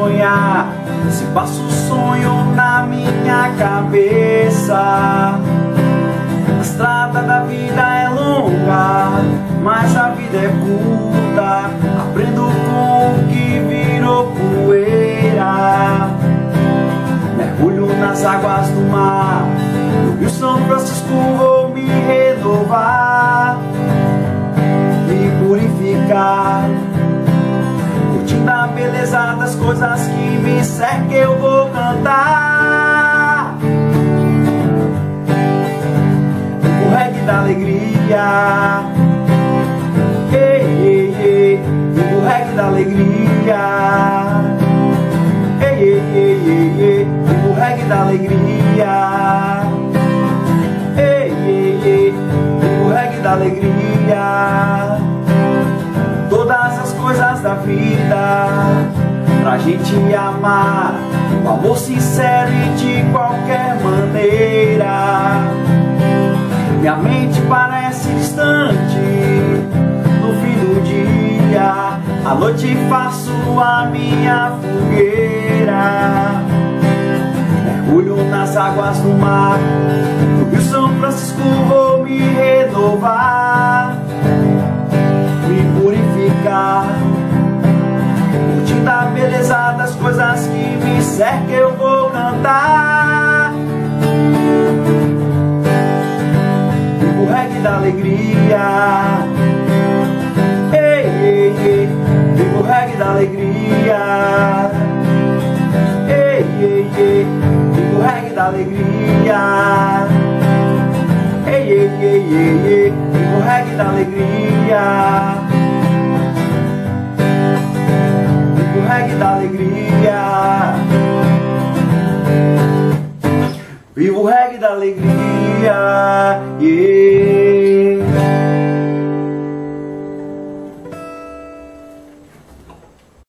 sonhar. Se passa o sonho na minha cabeça. A estrada da vida é longa, mas a vida é curta. Aprendo com o que virou poeira. Mergulho nas águas do mar. No Rio São Francisco vou me renovar, me purificar. Curtindo a beleza das coisas que me cercam, eu vou cantar. O reggae da alegria. Ei, ei, ei, o reggae da alegria. Ei, ei, ei, ei, ei, o reggae da alegria. Ei, ei, ei, o reggae da alegria. Vida pra gente amar. O amor sincero e de qualquer maneira. Minha mente parece distante no fim do dia. À noite faço a minha fogueira. Mergulho nas águas do mar. No Rio São Francisco vou me renovar, que me cercam, eu vou cantar. o reggae da alegria. Ei, ei, ei, viva o reggae da alegria. Ei, ei, ei, viva o reggae da alegria. Ei, ei, ei, ei, ei, o reggae da alegria. Reggae da alegria. alegria. Yeah.